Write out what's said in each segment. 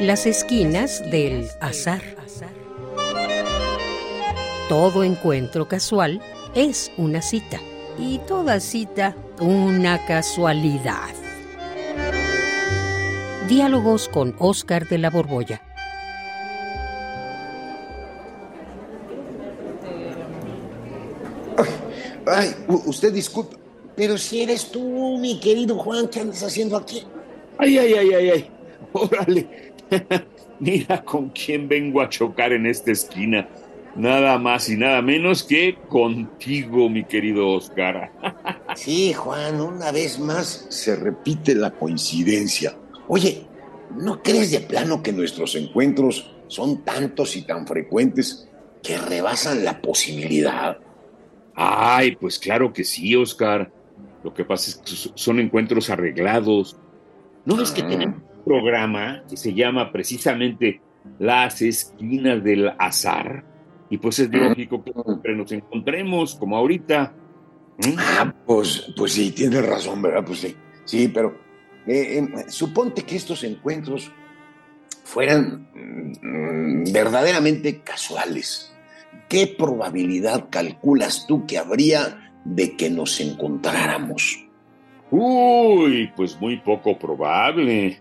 Las esquinas del azar. Todo encuentro casual es una cita y toda cita una casualidad. Diálogos con Oscar de la Borbolla. Ay, usted disculpe, pero si eres tú, mi querido Juan, ¿qué andas haciendo aquí? Ay, ay, ay, ay, ay. Órale. Mira con quién vengo a chocar en esta esquina. Nada más y nada menos que contigo, mi querido Oscar. sí, Juan, una vez más se repite la coincidencia. Oye, ¿no crees de plano que nuestros encuentros son tantos y tan frecuentes que rebasan la posibilidad? Ay, pues claro que sí, Oscar. Lo que pasa es que son encuentros arreglados. ¿No es que ah. tenemos programa que se llama precisamente Las Esquinas del Azar? Y pues es lógico que siempre nos encontremos, como ahorita. ¿Mm? Ah, pues, pues sí, tienes razón, ¿verdad? Pues sí, sí, pero eh, em, suponte que estos encuentros fueran mm, verdaderamente casuales. ¿Qué probabilidad calculas tú que habría de que nos encontráramos? Uy, pues muy poco probable.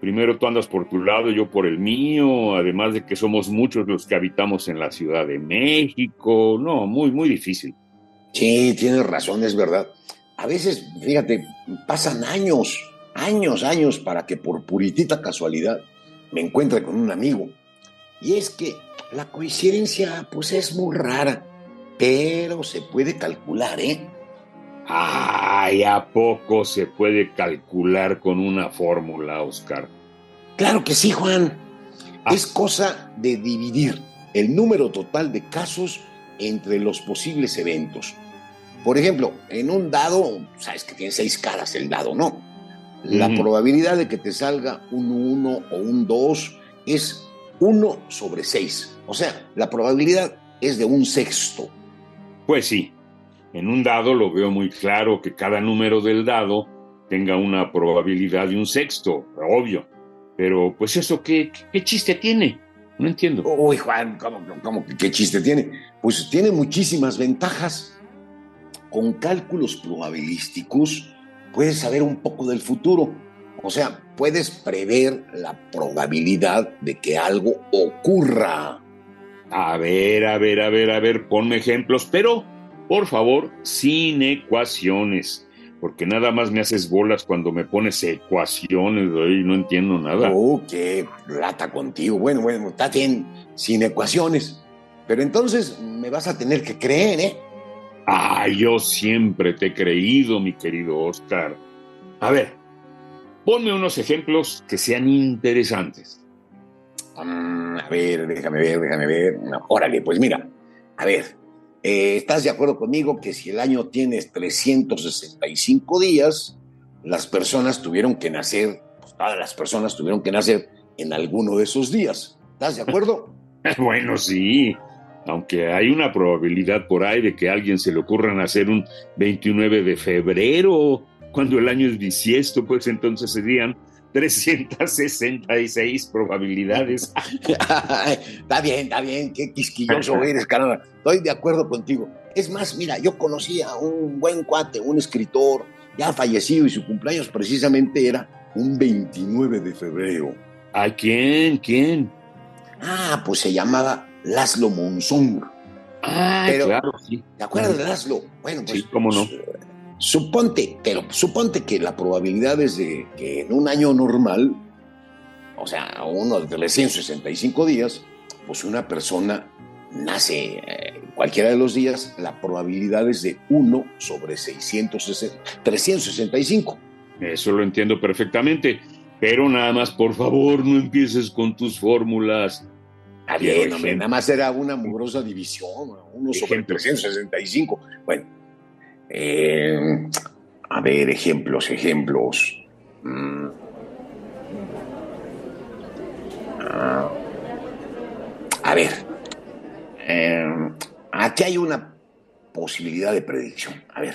Primero tú andas por tu lado, yo por el mío, además de que somos muchos los que habitamos en la Ciudad de México. No, muy, muy difícil. Sí, tienes razón, es verdad. A veces, fíjate, pasan años, años, años para que por puritita casualidad me encuentre con un amigo. Y es que la coincidencia, pues es muy rara, pero se puede calcular, ¿eh? Ay, ¿a poco se puede calcular con una fórmula, Oscar? Claro que sí, Juan. Ah. Es cosa de dividir el número total de casos entre los posibles eventos. Por ejemplo, en un dado, sabes que tiene seis caras el dado, ¿no? La probabilidad de que te salga un 1 o un 2 es 1 sobre 6. O sea, la probabilidad es de un sexto. Pues sí, en un dado lo veo muy claro que cada número del dado tenga una probabilidad de un sexto, obvio. Pero, pues eso, ¿qué, qué chiste tiene? No entiendo. Uy, Juan, ¿cómo, cómo, qué chiste tiene? Pues tiene muchísimas ventajas. Con cálculos probabilísticos puedes saber un poco del futuro. O sea, puedes prever la probabilidad de que algo ocurra. A ver, a ver, a ver, a ver, ponme ejemplos, pero por favor, sin ecuaciones, porque nada más me haces bolas cuando me pones ecuaciones, y no entiendo nada. Oh, qué lata contigo. Bueno, bueno, está bien, sin ecuaciones. Pero entonces me vas a tener que creer, ¿eh? Ah, yo siempre te he creído, mi querido Oscar. A ver, ponme unos ejemplos que sean interesantes. Mm, a ver, déjame ver, déjame ver. órale, pues mira, a ver, eh, ¿Estás de acuerdo conmigo que si el año tiene 365 días, las personas tuvieron que nacer, pues todas las personas tuvieron que nacer en alguno de esos días? ¿Estás de acuerdo? bueno, sí. Aunque hay una probabilidad por ahí de que a alguien se le ocurra nacer un 29 de febrero, cuando el año es bisiesto, pues entonces serían 366 probabilidades. está bien, está bien, qué quisquilloso eres, caramba. Estoy de acuerdo contigo. Es más, mira, yo conocí a un buen cuate, un escritor ya fallecido y su cumpleaños precisamente era un 29 de febrero. ¿A quién? ¿Quién? Ah, pues se llamaba Laszlo Monzón. Ah, claro, sí. ¿Te acuerdas de Laszlo? Bueno, pues. Sí, cómo no. Pues, Suponte, pero suponte que la probabilidad es de que en un año normal, o sea, uno de 365 días, pues una persona nace eh, cualquiera de los días, la probabilidad es de 1 sobre 660, 365. Eso lo entiendo perfectamente, pero nada más, por favor, no empieces con tus fórmulas. bien, nada más era una mugrosa división, 1 sobre 365. Bueno, eh, a ver, ejemplos, ejemplos. Mm. Ah. a ver, eh, aquí hay una posibilidad de predicción. A ver,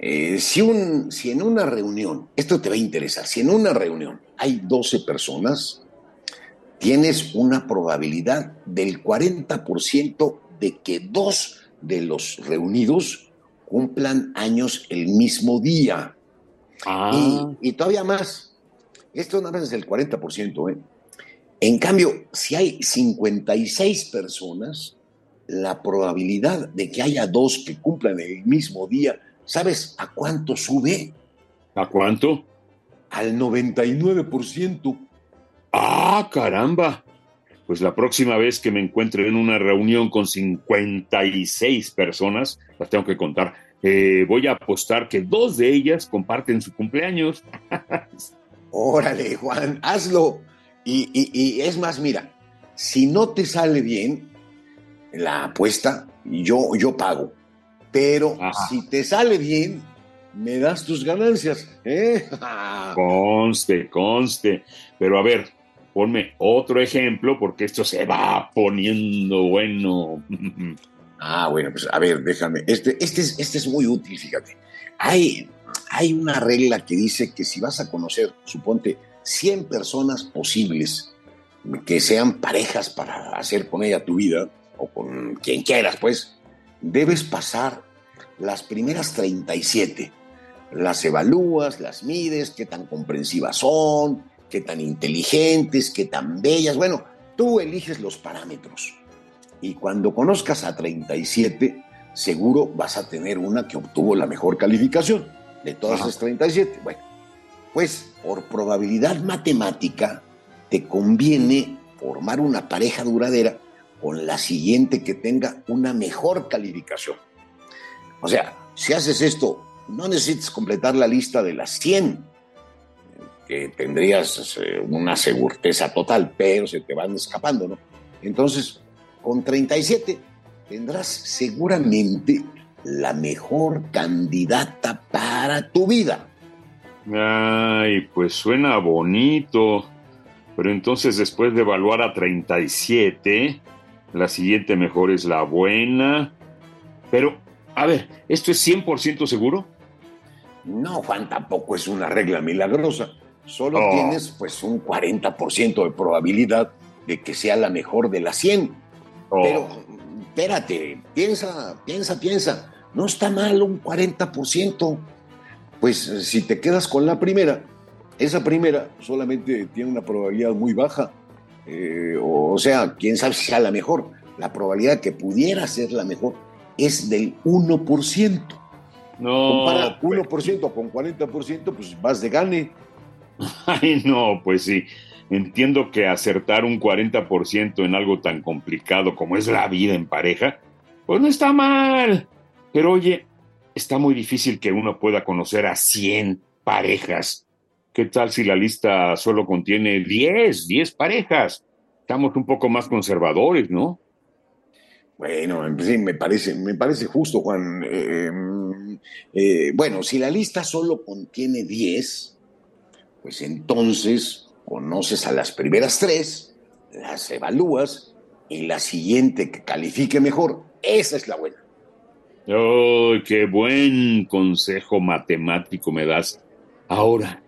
eh, si, un, si en una reunión, esto te va a interesar, si en una reunión hay 12 personas, tienes una probabilidad del 40% de que dos de los reunidos cumplan años el mismo día. Ah. Y, y todavía más. Esto nada más es el 40%. ¿eh? En cambio, si hay 56 personas, la probabilidad de que haya dos que cumplan el mismo día, ¿sabes a cuánto sube? ¿A cuánto? Al 99%. Ah, caramba. Pues la próxima vez que me encuentre en una reunión con 56 personas, las tengo que contar, eh, voy a apostar que dos de ellas comparten su cumpleaños. Órale, Juan, hazlo. Y, y- y es más, mira, si no te sale bien la apuesta, yo, yo pago. Pero Ajá. si te sale bien, me das tus ganancias. ¿eh? Conste, conste. Pero a ver, ponme otro ejemplo porque esto se va poniendo bueno. Ah, bueno, pues a ver, déjame. Este, este, es, este es muy útil, fíjate. Hay, hay una regla que dice que si vas a conocer, suponte, 100 personas posibles que sean parejas para hacer con ella tu vida, o con quien quieras, pues, debes pasar las primeras 37. Las evalúas, las mides, qué tan comprensivas son, qué tan inteligentes, qué tan bellas. Bueno, tú eliges los parámetros. Y cuando conozcas a 37, seguro vas a tener una que obtuvo la mejor calificación de todas Ajá. las 37. Bueno, pues por probabilidad matemática te conviene formar una pareja duradera con la siguiente que tenga una mejor calificación. O sea, si haces esto, no necesitas completar la lista de las 100, que tendrías eh, una certeza total, pero se te van escapando, ¿no? Entonces, con 37 tendrás seguramente la mejor candidata para tu vida. Ay, pues suena bonito. Pero entonces después de evaluar a 37, la siguiente mejor es la buena. Pero, a ver, ¿esto es 100% seguro? No, Juan, tampoco es una regla milagrosa. Solo Oh. tienes pues un 40% de probabilidad de que sea la mejor de las 100. Oh, Pero espérate, piensa, piensa, piensa. No está mal un 40%. Pues si te quedas con la primera, esa primera solamente tiene una probabilidad muy baja. Eh, o, o sea, quién sabe si sea la mejor. La probabilidad que pudiera ser la mejor es del 1%. no. Compara 1% con 40%, pues vas de gane. Ay, no, pues sí. Entiendo que acertar un 40% en algo tan complicado como es la vida en pareja, pues no está mal. Pero oye, está muy difícil que uno pueda conocer a 100 parejas. ¿Qué tal si la lista solo contiene 10, 10 parejas? Estamos un poco más conservadores, ¿no? Bueno, sí, me parece, me parece justo, Juan. Eh, eh, bueno, si la lista solo contiene 10, pues entonces conoces a las primeras tres, las evalúas y la siguiente que califique mejor, esa es la buena. ¡Ay, qué buen consejo matemático me das! Ahora,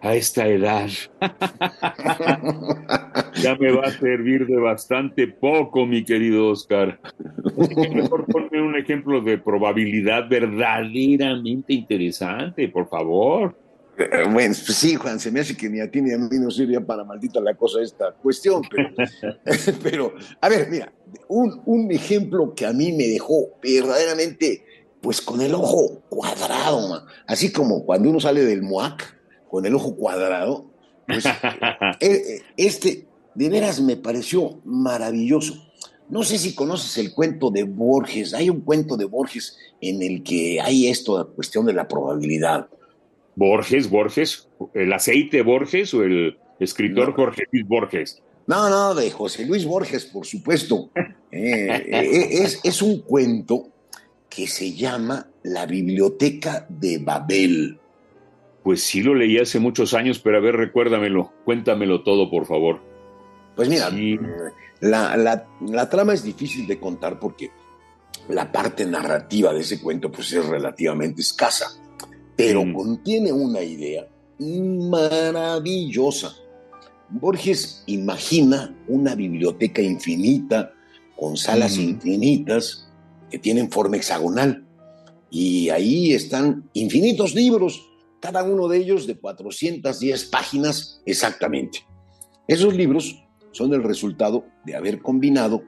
a esta edad, ya me va a servir de bastante poco, mi querido Oscar. Así que mejor ponme un ejemplo de probabilidad verdaderamente interesante, por favor. Bueno, pues sí, Juan, se me hace que ni a ti ni a mí nos sirve para maldita la cosa esta cuestión, pero, pero a ver, mira, un, un ejemplo que a mí me dejó verdaderamente, pues con el ojo cuadrado, man. así como cuando uno sale del MOAC con el ojo cuadrado, pues eh, eh, este de veras me pareció maravilloso. No sé si conoces el cuento de Borges, hay un cuento de Borges en el que hay esto, la cuestión de la probabilidad. Borges, Borges, el aceite Borges o el escritor No. Jorge Luis Borges. No, no, de José Luis Borges, por supuesto. Eh, eh, es, es un cuento que se llama La Biblioteca de Babel. Pues sí lo leí hace muchos años, pero a ver, recuérdamelo, cuéntamelo todo, por favor. Pues mira, Sí. eh, la, la- la trama es difícil de contar porque la parte narrativa de ese cuento pues es relativamente escasa, pero Mm. contiene una idea maravillosa. Borges imagina una biblioteca infinita con salas infinitas que tienen forma hexagonal. Y ahí están infinitos libros, cada uno de ellos de 410 páginas exactamente. Esos libros son el resultado de haber combinado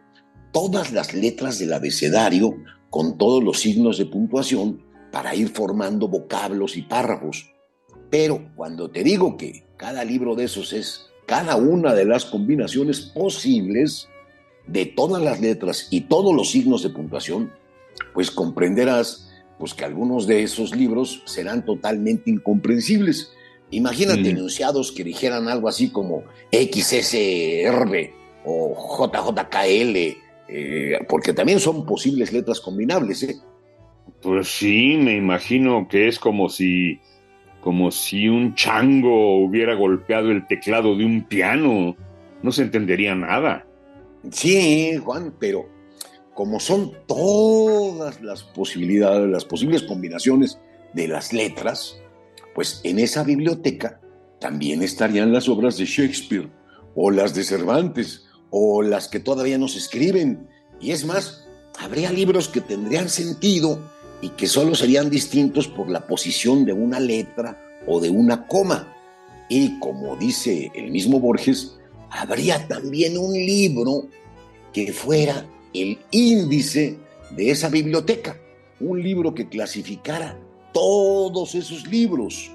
todas las letras del abecedario con todos los signos de puntuación para ir formando vocablos y párrafos. Pero cuando te digo que cada libro de esos es cada una de las combinaciones posibles de todas las letras y todos los signos de puntuación, pues comprenderás pues que algunos de esos libros serán totalmente incomprensibles. Imagínate enunciados que dijeran algo así como XSR o JJKL, eh, porque también son posibles letras combinables. ¿eh? Pues sí, me imagino que es como si, como si un chango hubiera golpeado el teclado de un piano. No se entendería nada. Sí, Juan, pero como son todas las posibilidades, las posibles combinaciones de las letras, pues en esa biblioteca también estarían las obras de Shakespeare, o las de Cervantes, o las que todavía no se escriben. Y es más, habría libros que tendrían sentido y que solo serían distintos por la posición de una letra o de una coma. Y como dice el mismo Borges, habría también un libro que fuera el índice de esa biblioteca, un libro que clasificara todos esos libros.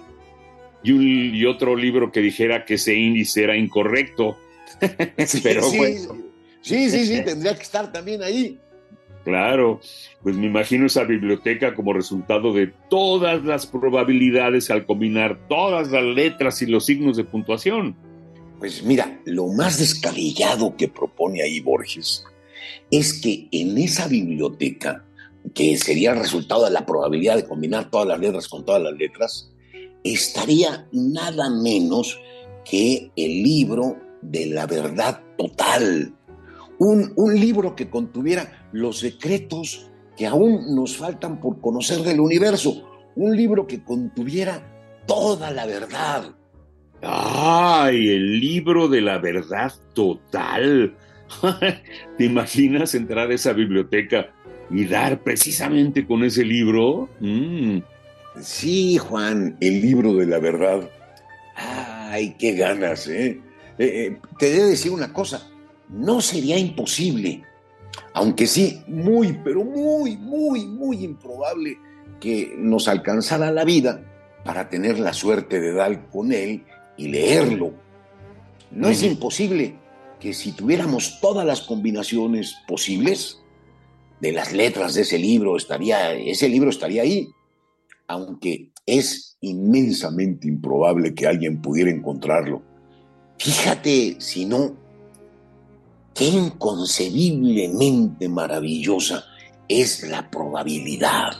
Y, otro libro que dijera que ese índice era incorrecto. Pero sí, sí, sí, sí, tendría que estar también ahí. Claro, pues me imagino esa biblioteca como resultado de todas las probabilidades al combinar todas las letras y los signos de puntuación. Pues mira, lo más descabellado que propone ahí Borges es que en esa biblioteca, que sería el resultado de la probabilidad de combinar todas las letras con todas las letras, estaría nada menos que el libro de la verdad total. Un, un, libro que contuviera los secretos que aún nos faltan por conocer del universo. Un libro que contuviera toda la verdad. ¡Ay! El libro de la verdad total. ¿Te imaginas entrar a esa biblioteca y dar precisamente con ese libro? Mm. Sí, Juan, el libro de la verdad. Ay, qué ganas, ¿eh? eh, eh te debo decir una cosa, no sería imposible, aunque sí, muy, pero muy, muy, muy improbable que nos alcanzara la vida para tener la suerte de dar con él y leerlo. No es imposible, que si tuviéramos todas las combinaciones posibles de las letras de ese libro, estaría, ese libro estaría ahí, aunque es inmensamente improbable que alguien pudiera encontrarlo. Fíjate, si no, qué inconcebiblemente maravillosa es la probabilidad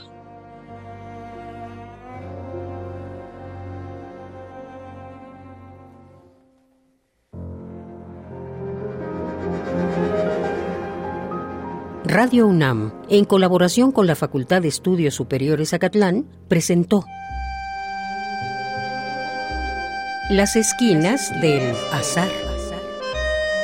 Radio UNAM, en colaboración con la Facultad de Estudios Superiores Acatlán, presentó Las esquinas del azar.